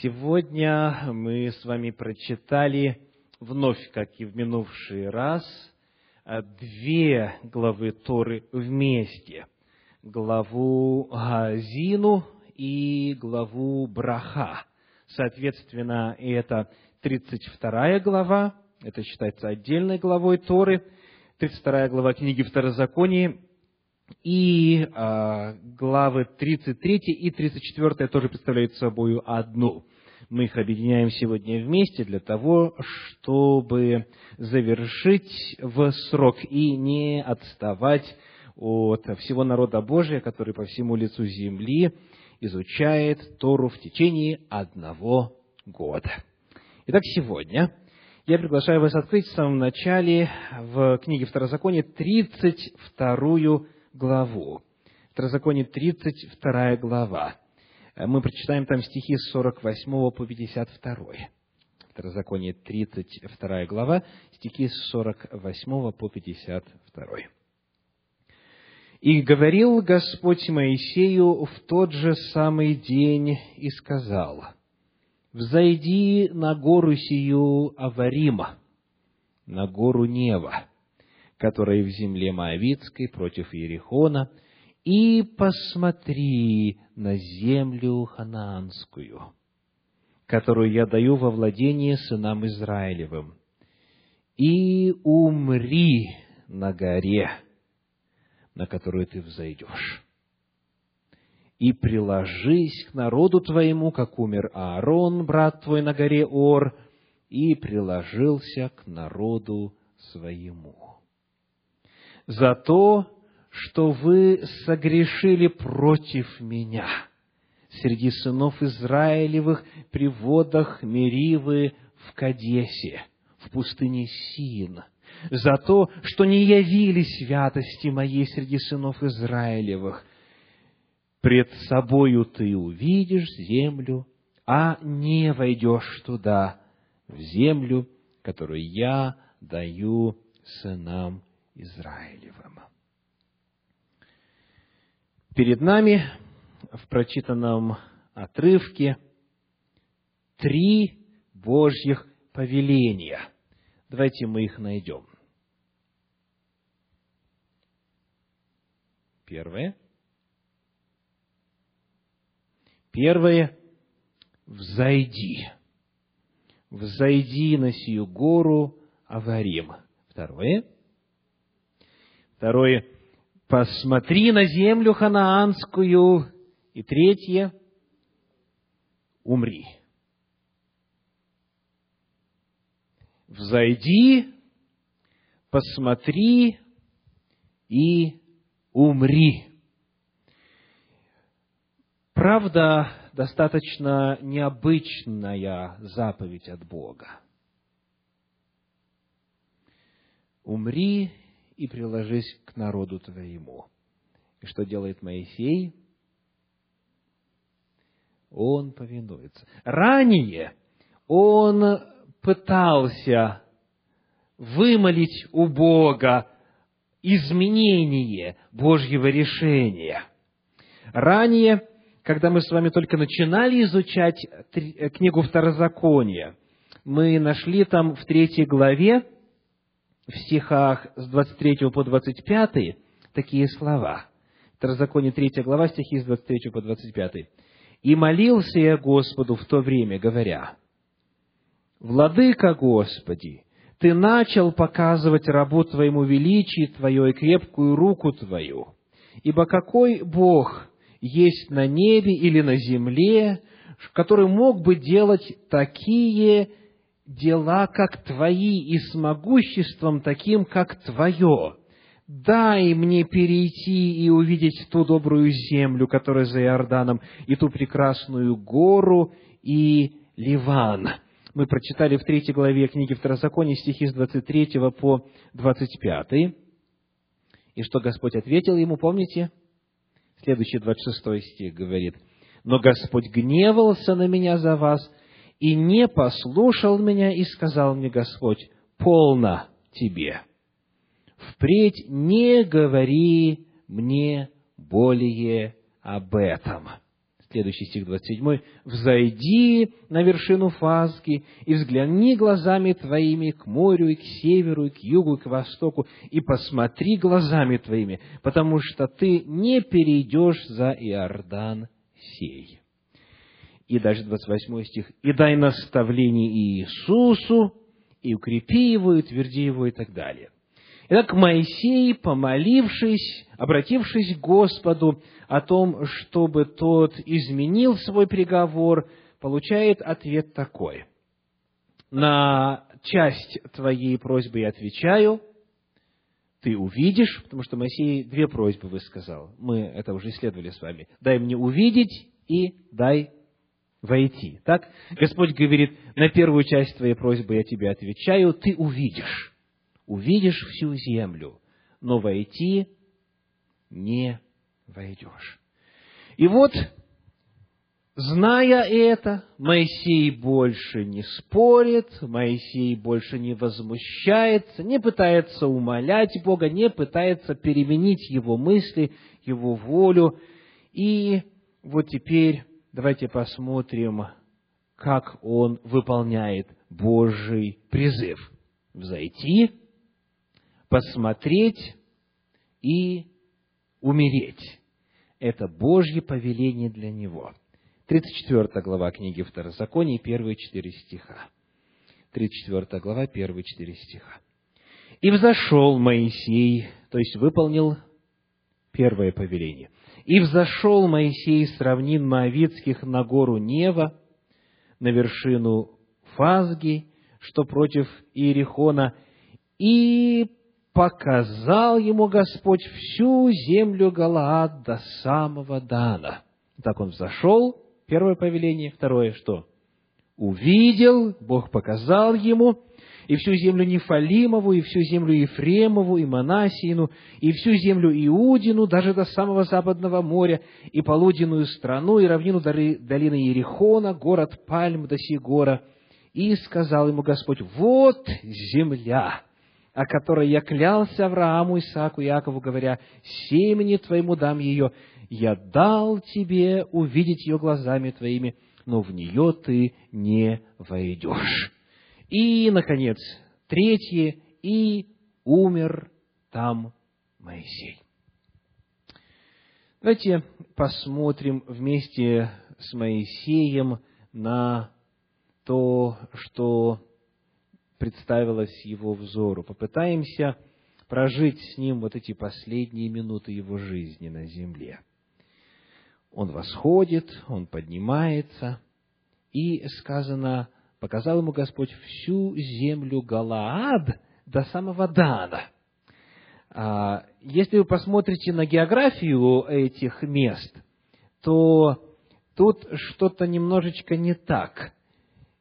Сегодня мы с вами прочитали вновь, как и в минувший раз, две главы Торы вместе. Главу Газину и главу Браха. Соответственно, это 32 глава, это считается отдельной главой Торы, 32 глава книги Второзакония и э, главы 33 и 34 тоже представляют собой одну. Мы их объединяем сегодня вместе для того, чтобы завершить в срок и не отставать от всего народа Божия, который по всему лицу земли изучает Тору в течение одного года. Итак, сегодня я приглашаю вас открыть в самом начале в книге Второзакония 32 главу. Второзаконие 32 глава. Мы прочитаем там стихи с 48 по 52. Второзаконие 32 глава, стихи с 48 по 52. «И говорил Господь Моисею в тот же самый день и сказал, «Взойди на гору сию Аварима, на гору Нева, которая в земле Моавицкой против Иерихона, и посмотри на землю ханаанскую, которую я даю во владение сынам Израилевым, и умри на горе, на которую ты взойдешь. И приложись к народу твоему, как умер Аарон, брат твой, на горе Ор, и приложился к народу своему за то, что вы согрешили против меня среди сынов Израилевых при водах Меривы в Кадесе, в пустыне Син, за то, что не явили святости моей среди сынов Израилевых. Пред собою ты увидишь землю, а не войдешь туда, в землю, которую я даю сынам Израилевым. Перед нами в прочитанном отрывке три Божьих повеления. Давайте мы их найдем. Первое. Первое – взойди. Взойди на сию гору Аварим. Второе – Второе, посмотри на землю ханаанскую. И третье, умри. Взойди, посмотри и умри. Правда, достаточно необычная заповедь от Бога. Умри и приложись к народу твоему. И что делает Моисей? Он повинуется. Ранее он пытался вымолить у Бога изменение Божьего решения. Ранее, когда мы с вами только начинали изучать книгу Второзакония, мы нашли там в третьей главе в стихах с 23 по 25 такие слова. Второзаконие 3 глава, стихи с 23 по 25. «И молился я Господу в то время, говоря, «Владыка Господи, Ты начал показывать рабу Твоему величие Твое и крепкую руку Твою, ибо какой Бог есть на небе или на земле, который мог бы делать такие дела, как Твои, и с могуществом таким, как Твое. Дай мне перейти и увидеть ту добрую землю, которая за Иорданом, и ту прекрасную гору, и Ливан. Мы прочитали в третьей главе книги Второзакония стихи с 23 по 25. И что Господь ответил ему, помните? Следующий 26 стих говорит, «Но Господь гневался на меня за вас, и не послушал меня, и сказал мне Господь, полно тебе. Впредь не говори мне более об этом. Следующий стих 27. «Взойди на вершину Фазги и взгляни глазами твоими к морю и к северу, и к югу, и к востоку, и посмотри глазами твоими, потому что ты не перейдешь за Иордан сей». И дальше 28 стих. «И дай наставление Иисусу, и укрепи его, и утверди его, и так далее». Итак, Моисей, помолившись, обратившись к Господу о том, чтобы тот изменил свой приговор, получает ответ такой. На часть твоей просьбы я отвечаю, ты увидишь, потому что Моисей две просьбы высказал. Мы это уже исследовали с вами. Дай мне увидеть и дай войти. Так? Господь говорит, на первую часть твоей просьбы я тебе отвечаю, ты увидишь увидишь всю землю, но войти не войдешь. И вот, зная это, Моисей больше не спорит, Моисей больше не возмущается, не пытается умолять Бога, не пытается переменить его мысли, его волю. И вот теперь давайте посмотрим, как он выполняет Божий призыв. Взойти посмотреть и умереть. Это Божье повеление для него. 34 глава книги Второзакония, первые четыре стиха. 34 глава, первые четыре стиха. «И взошел Моисей, то есть выполнил первое повеление. И взошел Моисей с равнин Моавицких на гору Нева, на вершину Фазги, что против Иерихона, и показал ему Господь всю землю Галаад до самого Дана. Так он взошел, первое повеление, второе что? Увидел, Бог показал ему, и всю землю Нефалимову, и всю землю Ефремову, и Манасиину, и всю землю Иудину, даже до самого западного моря, и полуденную страну, и равнину долины Ерехона, город Пальм до Сигора. И сказал ему Господь, вот земля, о которой я клялся Аврааму, Исааку Якову, говоря, «Семени твоему дам ее, я дал тебе увидеть ее глазами твоими, но в нее ты не войдешь». И, наконец, третье, «И умер там Моисей». Давайте посмотрим вместе с Моисеем на то, что представилось его взору. Попытаемся прожить с ним вот эти последние минуты его жизни на земле. Он восходит, он поднимается, и сказано, показал ему Господь всю землю Галаад до самого Дана. А, если вы посмотрите на географию этих мест, то тут что-то немножечко не так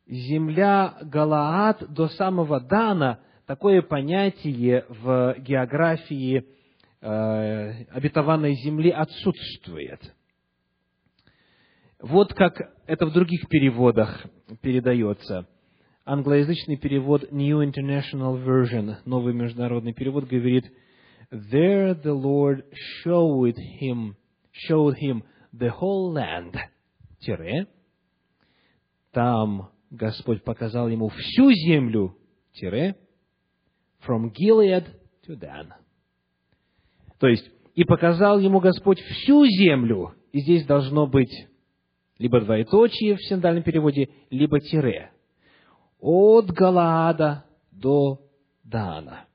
земля Галаад до самого Дана, такое понятие в географии э, обетованной земли отсутствует. Вот как это в других переводах передается. Англоязычный перевод New International Version, новый международный перевод, говорит There the Lord showed him, showed him the whole land, тире, там Господь показал ему всю землю, тире, from Gilead to Dan. То есть, и показал ему Господь всю землю, и здесь должно быть либо двоеточие в синдальном переводе, либо тире. От Галаада до Дана.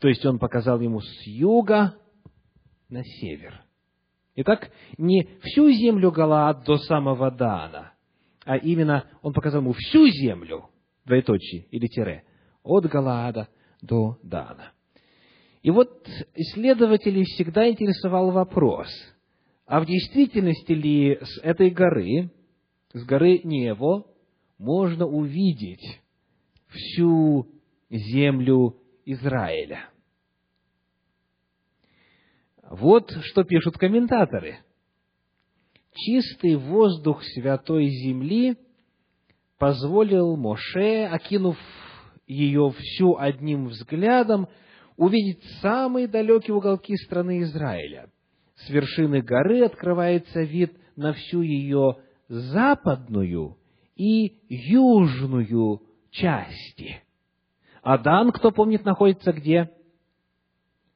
То есть, он показал ему с юга на север. Итак, не всю землю Галаад до самого Дана – а именно он показал ему всю землю, двоеточие или тире, от Галаада до Дана. И вот исследователей всегда интересовал вопрос, а в действительности ли с этой горы, с горы Нево, можно увидеть всю землю Израиля? Вот что пишут комментаторы – чистый воздух святой земли позволил Моше, окинув ее всю одним взглядом, увидеть самые далекие уголки страны Израиля. С вершины горы открывается вид на всю ее западную и южную части. Адан, кто помнит, находится где?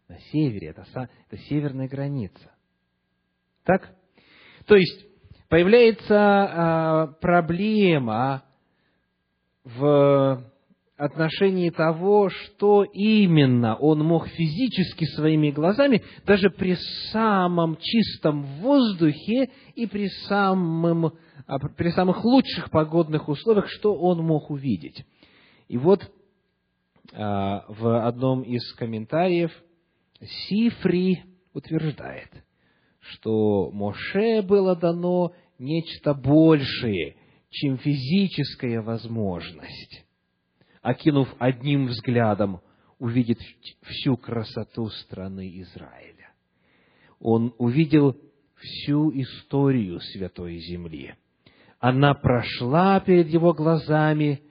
На севере, это, это северная граница. Так? То есть, появляется а, проблема в отношении того, что именно он мог физически своими глазами, даже при самом чистом воздухе и при, самым, а, при самых лучших погодных условиях, что он мог увидеть. И вот а, в одном из комментариев Сифри утверждает, что Моше было дано нечто большее, чем физическая возможность. Окинув одним взглядом, увидит всю красоту страны Израиля. Он увидел всю историю Святой Земли. Она прошла перед его глазами,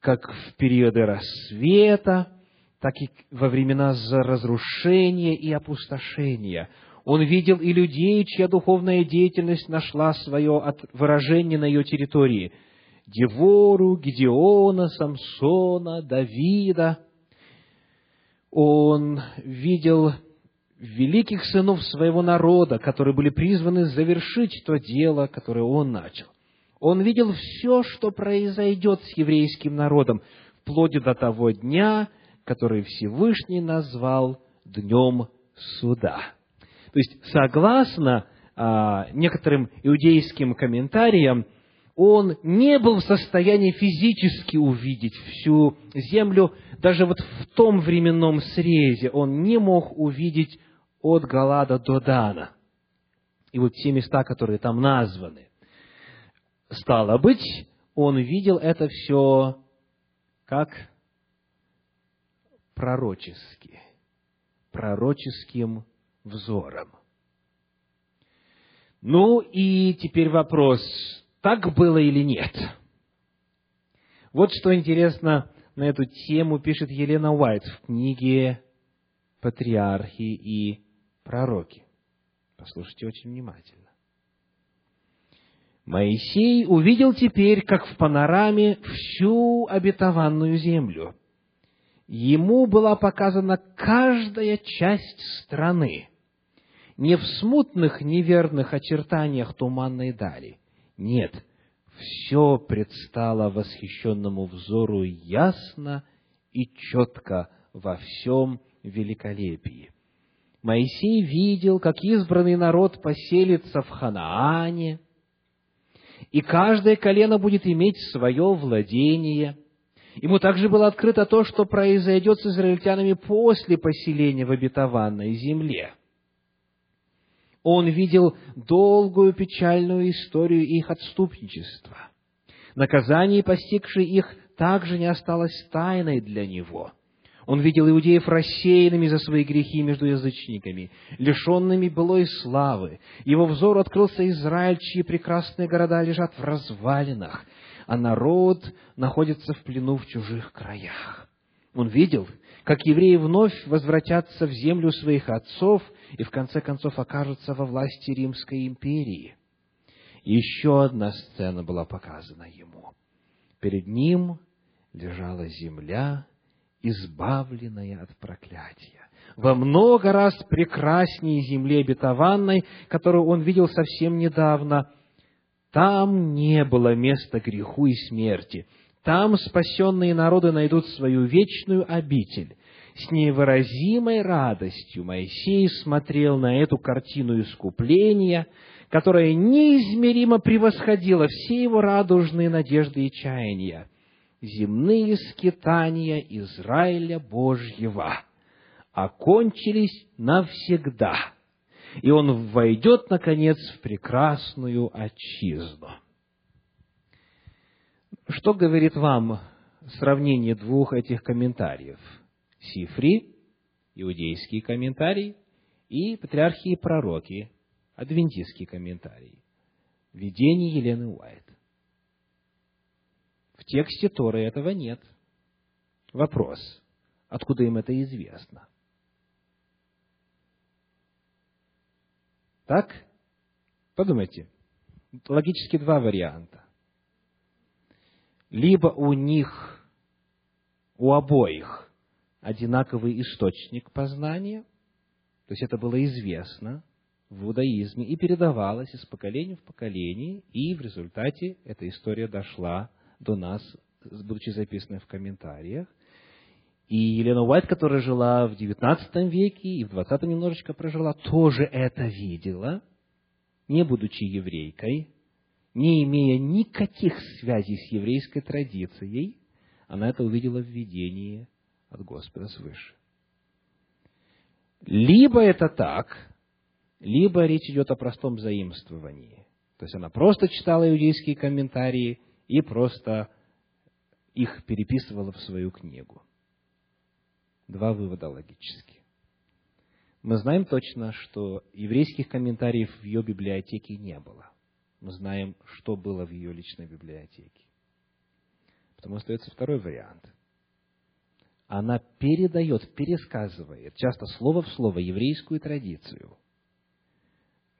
как в периоды рассвета, так и во времена разрушения и опустошения. Он видел и людей, чья духовная деятельность нашла свое выражение на ее территории. Девору, Гедеона, Самсона, Давида. Он видел великих сынов своего народа, которые были призваны завершить то дело, которое он начал. Он видел все, что произойдет с еврейским народом, вплоть до того дня, который Всевышний назвал Днем Суда. То есть, согласно а, некоторым иудейским комментариям, он не был в состоянии физически увидеть всю землю, даже вот в том временном срезе он не мог увидеть от Галада до Дана. И вот те места, которые там названы. Стало быть, он видел это все как пророчески, пророческим взором. Ну и теперь вопрос, так было или нет? Вот что интересно на эту тему пишет Елена Уайт в книге «Патриархи и пророки». Послушайте очень внимательно. Моисей увидел теперь, как в панораме, всю обетованную землю. Ему была показана каждая часть страны, не в смутных неверных очертаниях туманной дали. Нет, все предстало восхищенному взору ясно и четко во всем великолепии. Моисей видел, как избранный народ поселится в Ханаане, и каждое колено будет иметь свое владение. Ему также было открыто то, что произойдет с израильтянами после поселения в обетованной земле. Он видел долгую печальную историю их отступничества. Наказание, постигшее их, также не осталось тайной для него – он видел иудеев рассеянными за свои грехи между язычниками, лишенными былой славы. Его взор открылся Израиль, чьи прекрасные города лежат в развалинах, а народ находится в плену в чужих краях. Он видел, как евреи вновь возвратятся в землю своих отцов и в конце концов окажутся во власти Римской империи. еще одна сцена была показана ему. Перед ним лежала земля, избавленная от проклятия. Во много раз прекраснее земли обетованной, которую он видел совсем недавно. Там не было места греху и смерти. Там спасенные народы найдут свою вечную обитель. С невыразимой радостью Моисей смотрел на эту картину искупления, которая неизмеримо превосходила все его радужные надежды и чаяния земные скитания Израиля Божьего окончились навсегда, и он войдет, наконец, в прекрасную отчизну. Что говорит вам сравнение двух этих комментариев? Сифри, иудейский комментарий, и патриархи и пророки, адвентистский комментарий. Видение Елены Уайт. В тексте Торы этого нет. Вопрос, откуда им это известно? Так? Подумайте, логически два варианта. Либо у них, у обоих, одинаковый источник познания, то есть это было известно в иудаизме и передавалось из поколения в поколение, и в результате эта история дошла до нас, будучи записанной в комментариях. И Елена Уайт, которая жила в XIX веке и в XX немножечко прожила, тоже это видела, не будучи еврейкой, не имея никаких связей с еврейской традицией, она это увидела в видении от Господа свыше. Либо это так, либо речь идет о простом заимствовании. То есть она просто читала иудейские комментарии и просто их переписывала в свою книгу. Два вывода логически. Мы знаем точно, что еврейских комментариев в ее библиотеке не было. Мы знаем, что было в ее личной библиотеке. Потому остается второй вариант. Она передает, пересказывает, часто слово в слово, еврейскую традицию,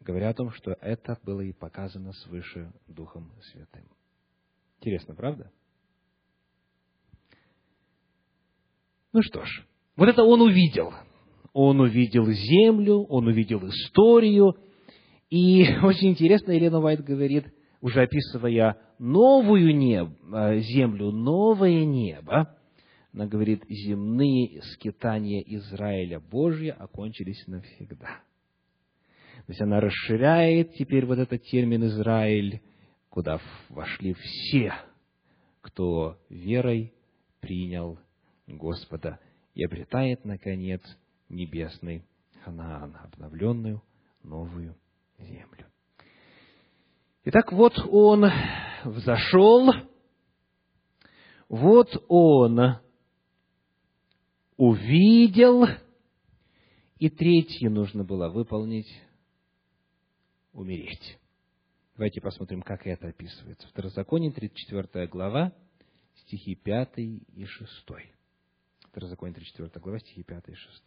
говоря о том, что это было и показано свыше Духом Святым. Интересно, правда? Ну что ж, вот это он увидел. Он увидел землю, он увидел историю. И очень интересно, Елена Уайт говорит, уже описывая новую неб, э, землю, новое небо, она говорит, земные скитания Израиля Божья окончились навсегда. То есть она расширяет теперь вот этот термин Израиль, куда вошли все, кто верой принял Господа и обретает, наконец, небесный Ханаан, обновленную новую землю. Итак, вот он взошел, вот он увидел, и третье нужно было выполнить – умереть. Давайте посмотрим, как это описывается. Второзаконие, 34 глава, стихи 5 и 6. Второзаконие, 34 глава, стихи 5 и 6.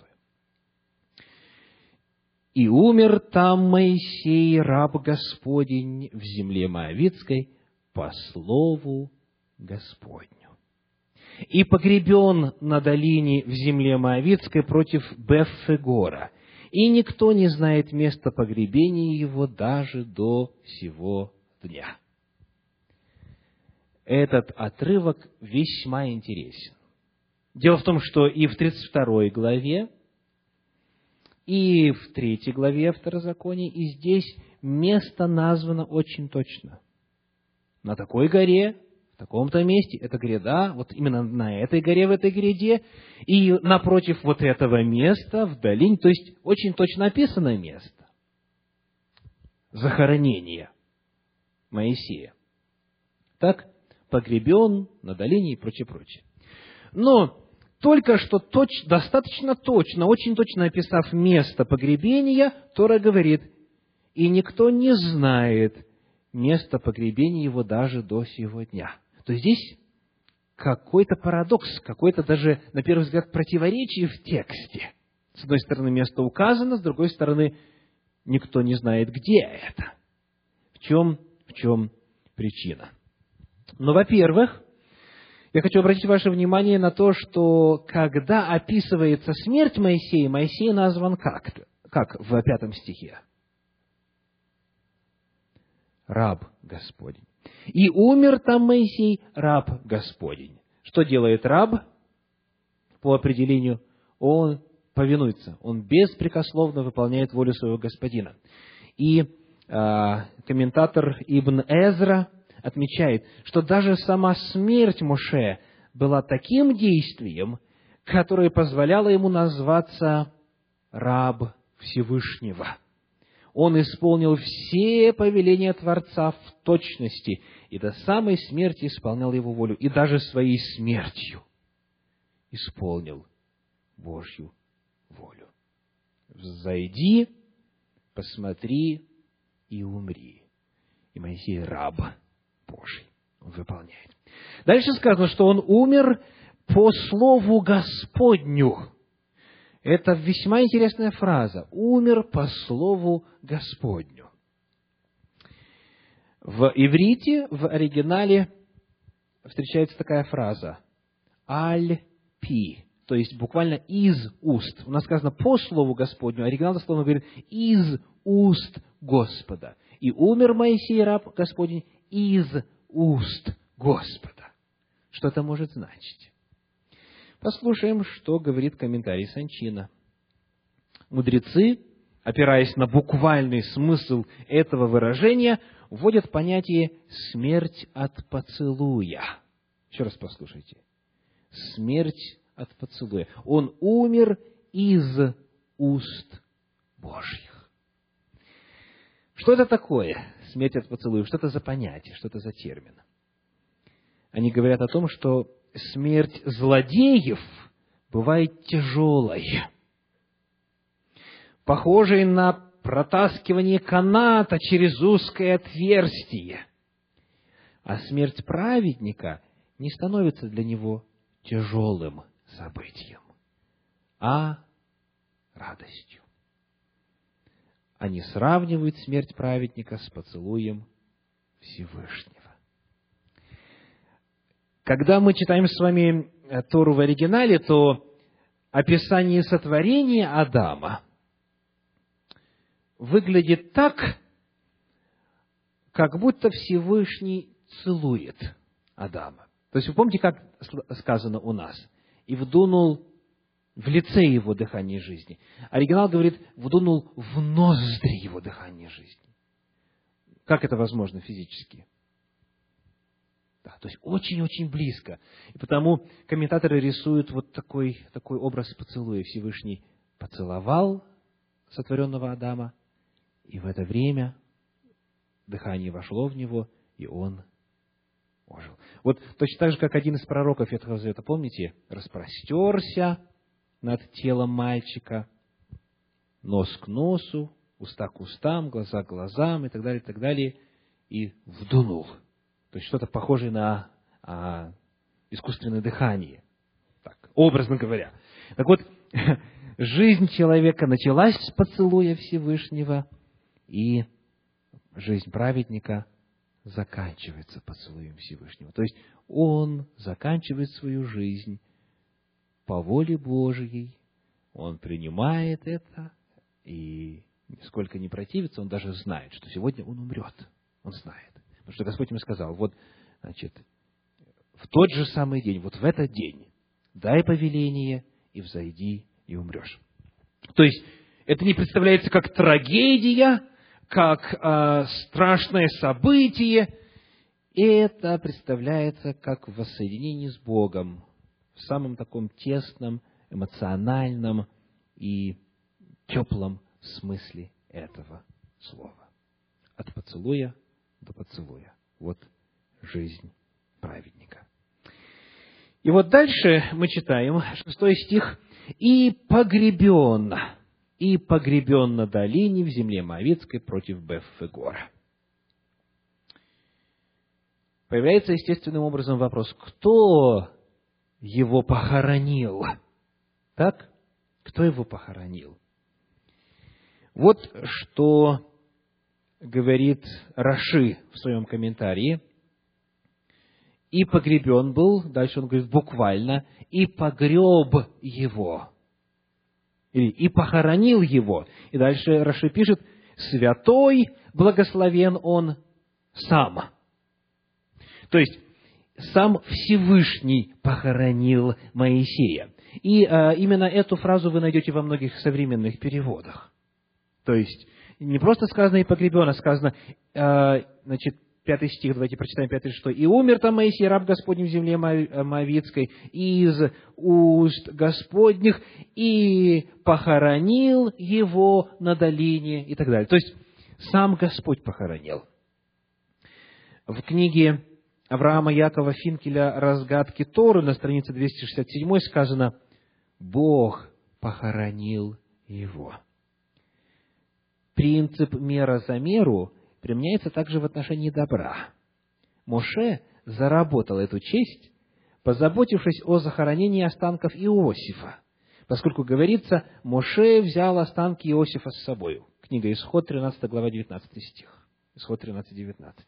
«И умер там Моисей, раб Господень, в земле Моавицкой, по слову Господню. И погребен на долине в земле Моавицкой против Беффегора, и никто не знает места погребения его даже до сего дня». Этот отрывок весьма интересен. Дело в том, что и в 32 главе, и в 3 главе Второзакония, и здесь место названо очень точно. На такой горе, в таком-то месте, это гряда, вот именно на этой горе, в этой гряде, и напротив вот этого места, в долине, то есть очень точно описанное место. Захоронение Моисея. Так, погребен на долине и прочее, прочее. Но только что точ, достаточно точно, очень точно описав место погребения, Тора говорит, и никто не знает место погребения его даже до сего дня. То здесь какой-то парадокс, какой-то даже, на первый взгляд, противоречие в тексте. С одной стороны, место указано, с другой стороны, никто не знает, где это. В чем, в чем причина? Но, во-первых, я хочу обратить ваше внимание на то, что когда описывается смерть Моисея, Моисей назван как? Как в пятом стихе? Раб Господень. И умер там Моисей, раб Господень. Что делает раб? По определению, он повинуется, он беспрекословно выполняет волю своего господина. И э, комментатор Ибн Эзра отмечает, что даже сама смерть Моше была таким действием, которое позволяло ему назваться раб Всевышнего. Он исполнил все повеления Творца в точности и до самой смерти исполнял его волю, и даже своей смертью исполнил Божью волю. Зайди, посмотри и умри. И Моисей раб Божий. Он выполняет. Дальше сказано, что он умер по слову Господню. Это весьма интересная фраза. Умер по слову Господню. В иврите, в оригинале встречается такая фраза «аль-пи», то есть буквально «из уст». У нас сказано «по слову Господню», оригинал дословно говорит «из уст Господа». И умер Моисей, раб Господень, из уст Господа. Что это может значить? Послушаем, что говорит комментарий Санчина. Мудрецы, опираясь на буквальный смысл этого выражения, вводят понятие «смерть от поцелуя». Еще раз послушайте. Смерть от поцелуя. Он умер из уст Божьих. Что это такое, смерть от поцелуя? Что это за понятие, что это за термин? Они говорят о том, что смерть злодеев бывает тяжелой, похожей на протаскивание каната через узкое отверстие. А смерть праведника не становится для него тяжелым событием, а радостью. Они сравнивают смерть праведника с поцелуем Всевышнего. Когда мы читаем с вами э, Тору в оригинале, то описание сотворения Адама выглядит так, как будто Всевышний целует Адама. То есть вы помните, как сказано у нас? И вдунул в лице его дыхание жизни. Оригинал говорит, вдунул в ноздри его дыхание жизни. Как это возможно физически? Да, то есть очень-очень близко. И потому комментаторы рисуют вот такой, такой образ поцелуя. Всевышний поцеловал сотворенного Адама, и в это время дыхание вошло в него, и он ожил. Вот точно так же, как один из пророков Ветхого Завета, помните, распростерся над телом мальчика, нос к носу, уста к устам, глаза к глазам и так далее, и так далее, и вдунул. То есть что-то похожее на а, искусственное дыхание, так, образно говоря. Так вот, жизнь человека началась с поцелуя Всевышнего, и жизнь праведника заканчивается поцелуем Всевышнего. То есть он заканчивает свою жизнь по воле Божьей, он принимает это, и нисколько не противится, он даже знает, что сегодня он умрет. Он знает. Потому что Господь ему сказал, вот, значит, в тот же самый день, вот в этот день, дай повеление и взойди и умрешь. То есть, это не представляется как трагедия, как э, страшное событие, это представляется как воссоединение с Богом в самом таком тесном, эмоциональном и теплом смысле этого слова. От поцелуя до поцелуя. Вот жизнь праведника. И вот дальше мы читаем, шестой стих, «И погребен и погребен на долине в земле Моавицкой против Беффегора. Появляется естественным образом вопрос, кто его похоронил? Так? Кто его похоронил? Вот что говорит Раши в своем комментарии. И погребен был, дальше он говорит буквально, и погреб его или и похоронил его. И дальше Раши пишет, святой, благословен он сам. То есть, сам Всевышний похоронил Моисея. И э, именно эту фразу вы найдете во многих современных переводах. То есть, не просто сказано «и погребен», а сказано, э, значит, пятый стих, давайте прочитаем пятый, что «И умер там Моисей, раб Господень в земле э, Моавицкой, из уст Господних, и похоронил его на долине» и так далее. То есть, сам Господь похоронил. В книге Авраама Якова Финкеля «Разгадки Торы» на странице 267 сказано «Бог похоронил его». Принцип мера за меру применяется также в отношении добра. Моше заработал эту честь, позаботившись о захоронении останков Иосифа, поскольку говорится, Моше взял останки Иосифа с собой. Книга Исход, 13 глава, 19 стих. Исход 13, 19.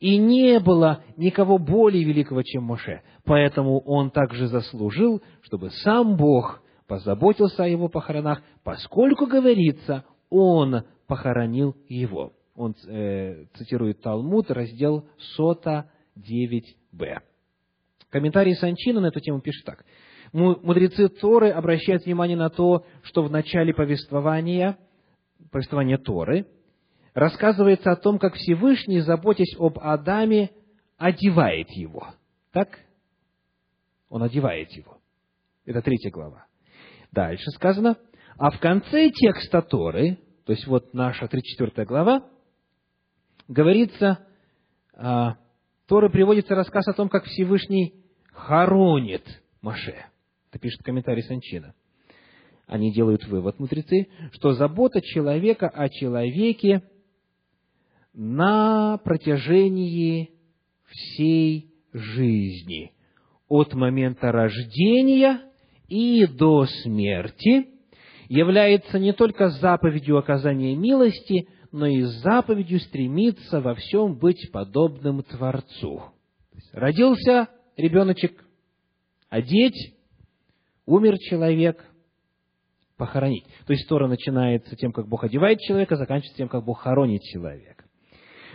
И не было никого более великого, чем Моше. Поэтому он также заслужил, чтобы сам Бог позаботился о его похоронах, поскольку, говорится, он похоронил его. Он э, цитирует Талмуд, раздел Сота 9б. Комментарий Санчина на эту тему пишет так. Мудрецы Торы обращают внимание на то, что в начале повествования, повествования Торы, рассказывается о том, как Всевышний, заботясь об Адаме, одевает его. Так? Он одевает его. Это третья глава. Дальше сказано, а в конце текста Торы, то есть вот наша 34 глава, говорится, а, Тора приводится рассказ о том, как Всевышний хоронит Маше. Это пишет комментарий Санчина. Они делают вывод, мудрецы, что забота человека о человеке на протяжении всей жизни, от момента рождения и до смерти, является не только заповедью оказания милости, но и заповедью стремиться во всем быть подобным Творцу. Родился ребеночек, одеть, умер человек, похоронить. То есть Тора начинается тем, как Бог одевает человека, заканчивается тем, как Бог хоронит человека.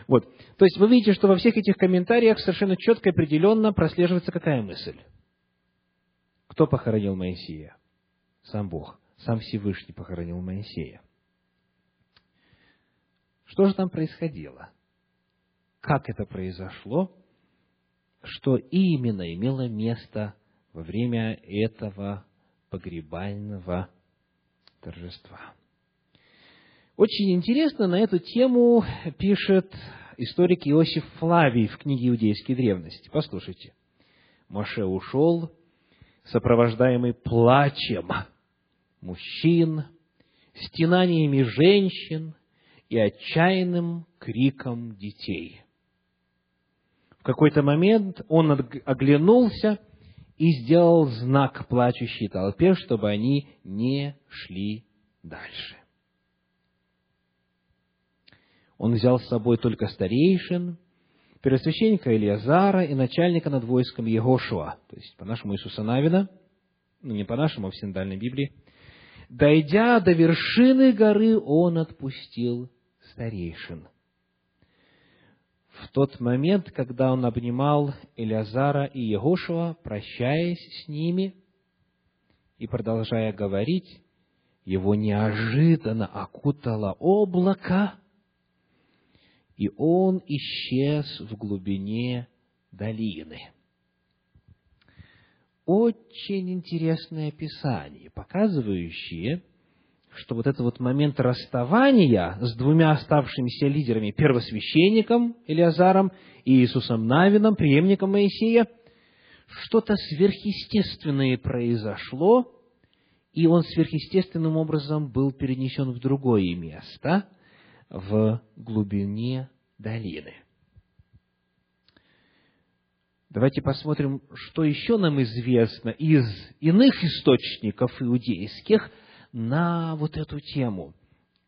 Вот. То есть вы видите, что во всех этих комментариях совершенно четко и определенно прослеживается какая мысль? Кто похоронил Моисея? Сам Бог. Сам Всевышний похоронил Моисея. Что же там происходило? Как это произошло? Что именно имело место во время этого погребального торжества? Очень интересно на эту тему пишет историк Иосиф Флавий в книге «Иудейской древности». Послушайте. Моше ушел, сопровождаемый плачем мужчин, стенаниями женщин и отчаянным криком детей. В какой-то момент он оглянулся и сделал знак плачущей толпе, чтобы они не шли дальше. Он взял с собой только старейшин, первосвященника Илиазара и начальника над войском Егошуа, то есть по-нашему Иисуса Навина, ну не по-нашему, а в синдальной Библии. Дойдя до вершины горы, он отпустил старейшин. В тот момент, когда он обнимал Элязара и Егошуа, прощаясь с ними и продолжая говорить, его неожиданно окутало облако, и он исчез в глубине долины. Очень интересное описание, показывающее, что вот этот вот момент расставания с двумя оставшимися лидерами, первосвященником Илиазаром и Иисусом Навином, преемником Моисея, что-то сверхъестественное произошло, и он сверхъестественным образом был перенесен в другое место, в глубине долины. Давайте посмотрим, что еще нам известно из иных источников иудейских на вот эту тему.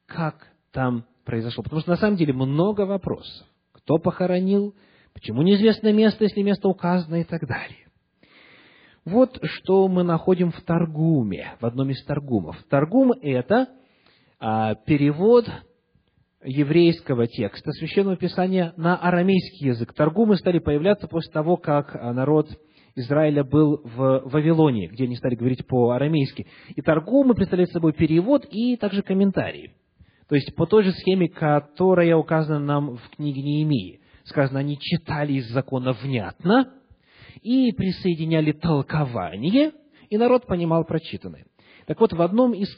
Как там произошло? Потому что на самом деле много вопросов. Кто похоронил? Почему неизвестно место, если место указано и так далее. Вот что мы находим в Таргуме, в одном из Таргумов. Таргум – это а, перевод еврейского текста Священного Писания на арамейский язык. Торгумы стали появляться после того, как а, народ Израиля был в Вавилоне, где они стали говорить по-арамейски. И торгумы представляют собой перевод и также комментарии. То есть по той же схеме, которая указана нам в книге Неемии. Сказано, они читали из закона внятно и присоединяли толкование, и народ понимал прочитанное. Так вот, в одном из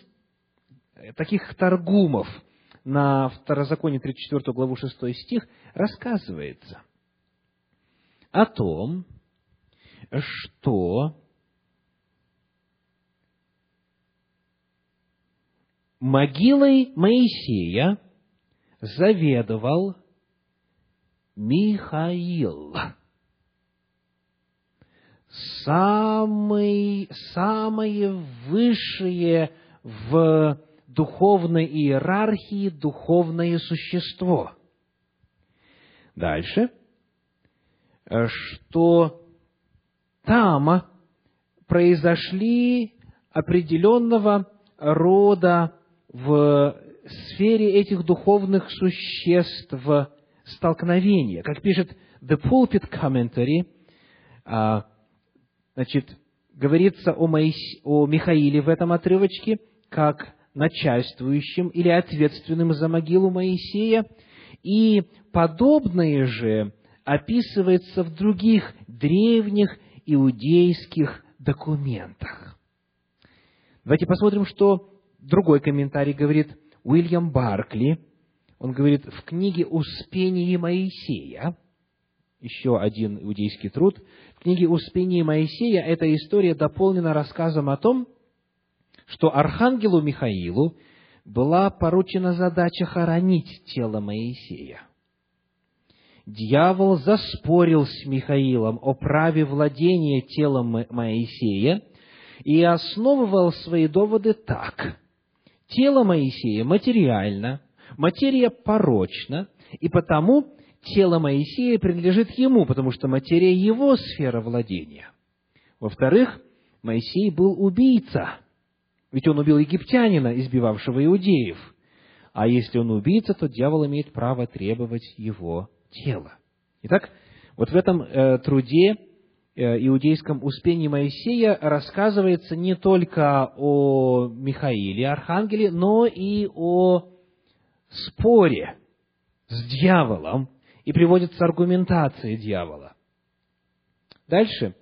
таких торгумов – на Второзаконие 34 главу 6 стих рассказывается о том, что могилой Моисея заведовал Михаил, самый, самое высшее в духовной иерархии духовное существо. Дальше. э, что там произошли определенного рода в сфере этих духовных существ столкновения. Как пишет The Pulpit Commentary, а, значит, говорится о, Моис... о Михаиле в этом отрывочке, как начальствующим или ответственным за могилу Моисея, и подобное же описывается в других древних иудейских документах. Давайте посмотрим, что другой комментарий говорит Уильям Баркли. Он говорит, в книге «Успение Моисея», еще один иудейский труд, в книге «Успение Моисея» эта история дополнена рассказом о том, что архангелу Михаилу была поручена задача хоронить тело Моисея. Дьявол заспорил с Михаилом о праве владения телом Моисея и основывал свои доводы так. Тело Моисея материально, материя порочна, и потому тело Моисея принадлежит ему, потому что материя его сфера владения. Во-вторых, Моисей был убийца, ведь он убил египтянина, избивавшего иудеев. А если он убийца, то дьявол имеет право требовать его тела. Итак, вот в этом э, труде Э, иудейском Успении Моисея рассказывается не только о Михаиле, архангеле, но и о споре с дьяволом, и приводится аргументация дьявола. Дальше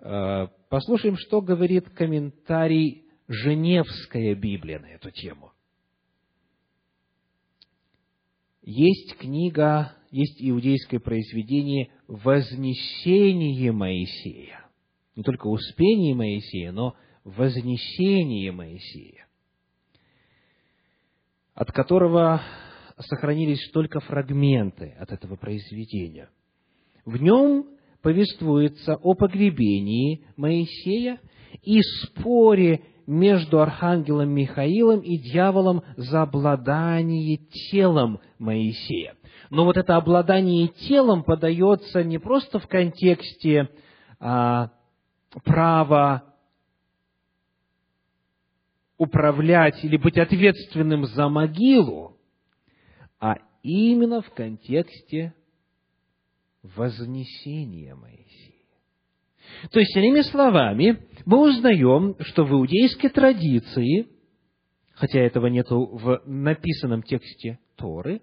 э, послушаем, что говорит комментарий Женевская Библия на эту тему. Есть книга есть иудейское произведение «Вознесение Моисея». Не только «Успение Моисея», но «Вознесение Моисея», от которого сохранились только фрагменты от этого произведения. В нем повествуется о погребении Моисея и споре между архангелом Михаилом и дьяволом за обладание телом Моисея. Но вот это обладание телом подается не просто в контексте а, права управлять или быть ответственным за могилу, а именно в контексте вознесения Моисея. То есть, иными словами, мы узнаем, что в иудейской традиции, хотя этого нет в написанном тексте Торы,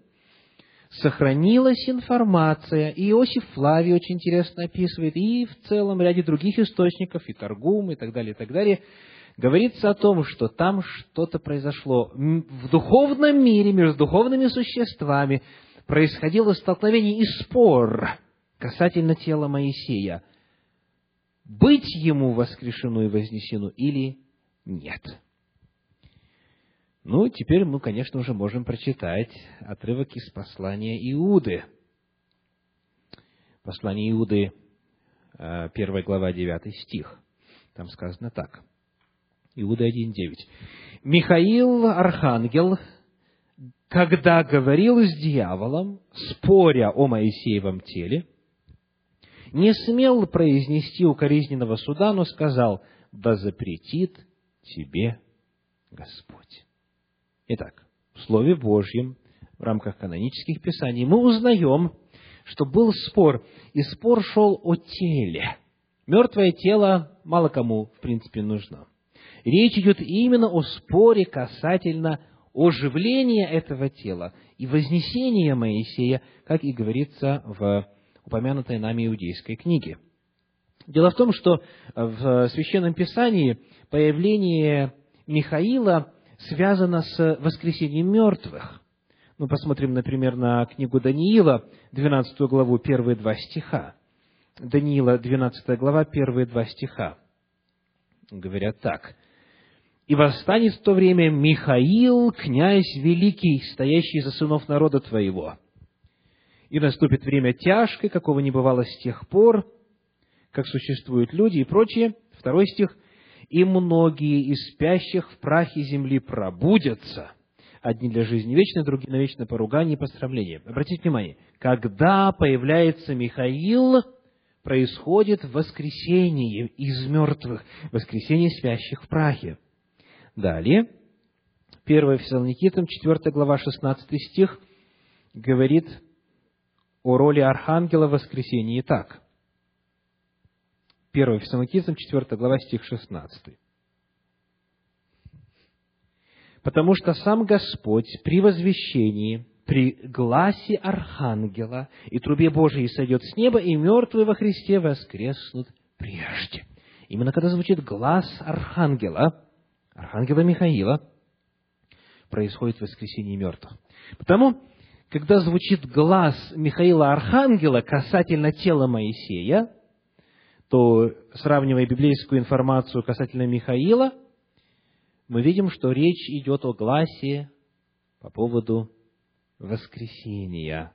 сохранилась информация, и Иосиф Флавий очень интересно описывает, и в целом ряде других источников, и Торгум, и так далее, и так далее, говорится о том, что там что-то произошло. В духовном мире, между духовными существами, происходило столкновение и спор касательно тела Моисея быть ему воскрешено и вознесено или нет. Ну, теперь мы, конечно, уже можем прочитать отрывок из послания Иуды. Послание Иуды, э, первая глава, 9 стих. Там сказано так. Иуда 1.9. Михаил, архангел, когда говорил с дьяволом, споря о Моисеевом теле, не смел произнести укоризненного суда, но сказал, да запретит тебе Господь. Итак, в Слове Божьем, в рамках канонических писаний, мы узнаем, что был спор, и спор шел о теле. Мертвое тело мало кому, в принципе, нужно. Речь идет именно о споре касательно оживления этого тела и вознесения Моисея, как и говорится в упомянутой нами иудейской книге. Дело в том, что в Священном Писании появление Михаила связано с воскресением мертвых. Мы посмотрим, например, на книгу Даниила, 12 главу, первые два стиха. Даниила, 12 глава, первые два стиха. Говорят так. «И восстанет в то время Михаил, князь великий, стоящий за сынов народа твоего, и наступит время тяжкое, какого не бывало с тех пор, как существуют люди и прочее. Второй стих. «И многие из спящих в прахе земли пробудятся, одни для жизни вечной, другие на вечное поругание и постравление. Обратите внимание, когда появляется Михаил, происходит воскресение из мертвых, воскресение спящих в прахе. Далее, 1 Фессалоникитам, 4 глава, 16 стих, говорит о роли архангела в воскресении так. 1 Фессалоникийцам, 4 глава, стих 16. «Потому что сам Господь при возвещении, при гласе Архангела и трубе Божией сойдет с неба, и мертвые во Христе воскреснут прежде». Именно когда звучит глаз Архангела, Архангела Михаила, происходит воскресение мертвых. Потому, когда звучит глаз Михаила Архангела касательно тела Моисея, то, сравнивая библейскую информацию касательно Михаила, мы видим, что речь идет о гласе по поводу воскресения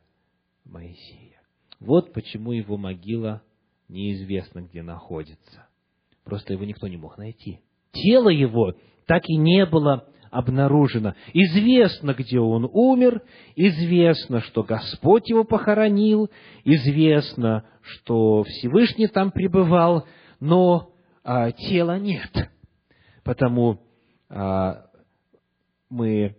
Моисея. Вот почему его могила неизвестно где находится. Просто его никто не мог найти. Тело его так и не было обнаружено. Известно, где он умер, известно, что Господь его похоронил, известно, что Всевышний там пребывал, но а, тела нет. Потому а, мы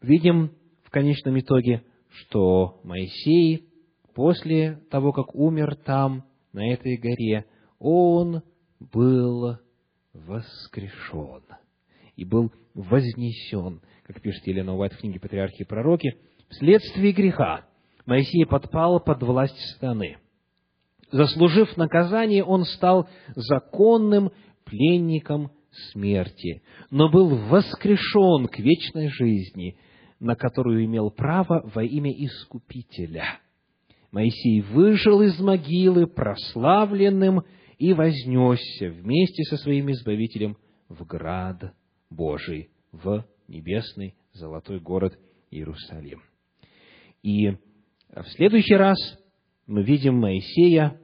видим в конечном итоге, что Моисей после того, как умер там, на этой горе, он был воскрешен и был вознесен, как пишет Елена Уайт в книге «Патриархи и пророки», вследствие греха Моисей подпал под власть страны. Заслужив наказание, он стал законным пленником смерти, но был воскрешен к вечной жизни, на которую имел право во имя Искупителя. Моисей выжил из могилы прославленным и вознесся вместе со своим Избавителем в град Божий в небесный золотой город Иерусалим. И в следующий раз мы видим Моисея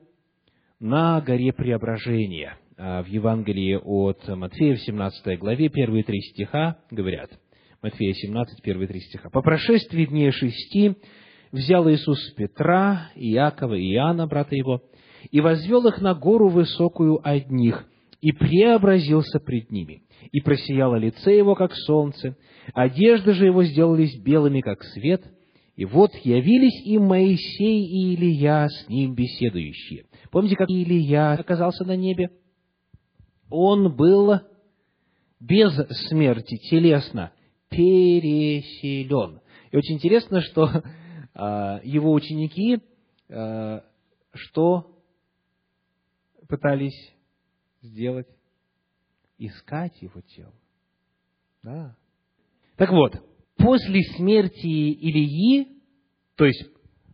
на горе Преображения. А в Евангелии от Матфея в 17 главе первые три стиха говорят, Матфея 17, первые три стиха. «По прошествии дней шести взял Иисус Петра, Иакова и Иоанна, брата его, и возвел их на гору высокую одних, и преобразился пред ними и просияло лице его, как солнце, одежды же его сделались белыми, как свет, и вот явились им Моисей и Илия, с ним беседующие. Помните, как Илия оказался на небе? Он был без смерти, телесно, переселен. И очень интересно, что а, его ученики а, что пытались сделать? Искать его тело. Да. Так вот, после смерти Илии, то есть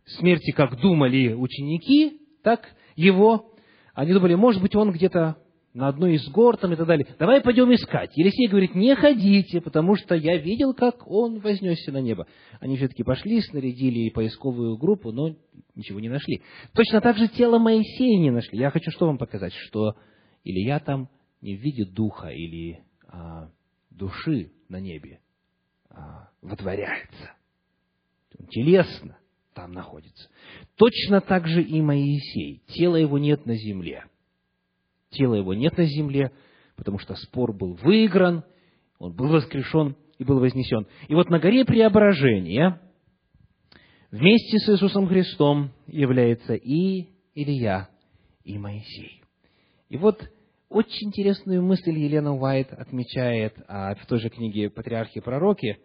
смерти, как думали ученики, так его, они думали, может быть, он где-то на одной из гор там и так далее. Давай пойдем искать. Елисей говорит, не ходите, потому что я видел, как он вознесся на небо. Они все-таки пошли, снарядили поисковую группу, но ничего не нашли. Точно так же тело Моисея не нашли. Я хочу что вам показать, что Илья там не в виде духа или а, души на небе а, вытворяется. Он телесно там находится. Точно так же и Моисей. Тела его нет на земле. Тела его нет на земле, потому что спор был выигран, он был воскрешен и был вознесен. И вот на горе преображения вместе с Иисусом Христом является и Илья, и Моисей. И вот очень интересную мысль Елена Уайт отмечает а, в той же книге «Патриархи и пророки».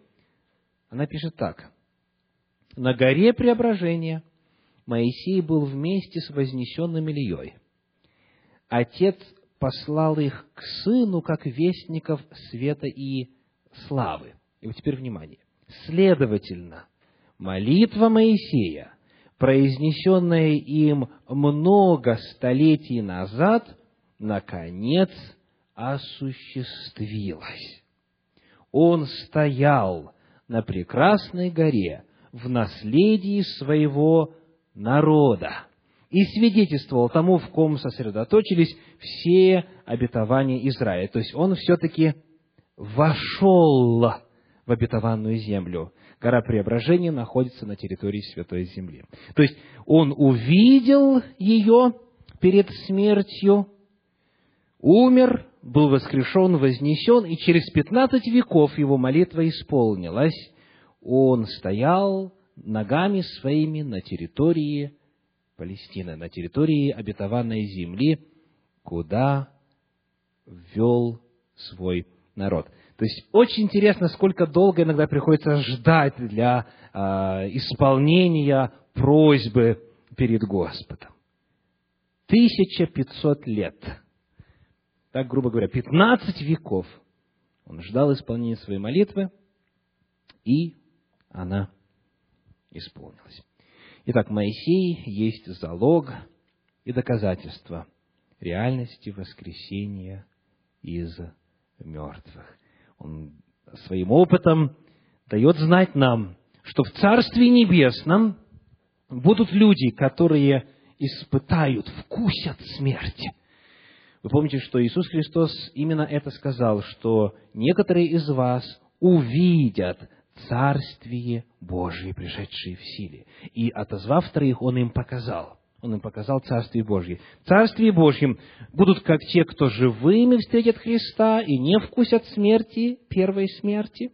Она пишет так. «На горе преображения Моисей был вместе с вознесенным Ильей. Отец послал их к сыну, как вестников света и славы». И вот теперь внимание. Следовательно, молитва Моисея, произнесенная им много столетий назад – наконец осуществилось. Он стоял на прекрасной горе в наследии своего народа и свидетельствовал тому, в ком сосредоточились все обетования Израиля. То есть он все-таки вошел в обетованную землю. Гора Преображения находится на территории Святой Земли. То есть он увидел ее перед смертью, умер, был воскрешен, вознесен, и через пятнадцать веков его молитва исполнилась. Он стоял ногами своими на территории Палестины, на территории обетованной земли, куда ввел свой народ. То есть очень интересно, сколько долго иногда приходится ждать для э, исполнения просьбы перед Господом. 1500 лет. Так, грубо говоря, 15 веков он ждал исполнения своей молитвы, и она исполнилась. Итак, Моисей есть залог и доказательство реальности воскресения из мертвых. Он своим опытом дает знать нам, что в Царстве Небесном будут люди, которые испытают, вкусят смерти. Вы помните, что Иисус Христос именно это сказал, что некоторые из вас увидят Царствие Божие, пришедшее в силе. И отозвав вторых, Он им показал. Он им показал Царствие Божье. Царствие Божьем будут как те, кто живыми встретят Христа и не вкусят смерти, первой смерти.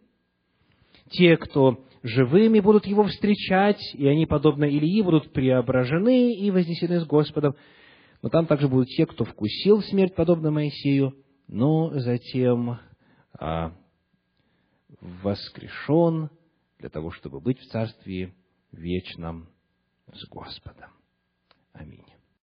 Те, кто живыми будут Его встречать, и они, подобно Илии, будут преображены и вознесены с Господом. Но там также будут те, кто вкусил смерть, подобно Моисею, но затем а, воскрешен для того, чтобы быть в Царстве вечном с Господом. Аминь.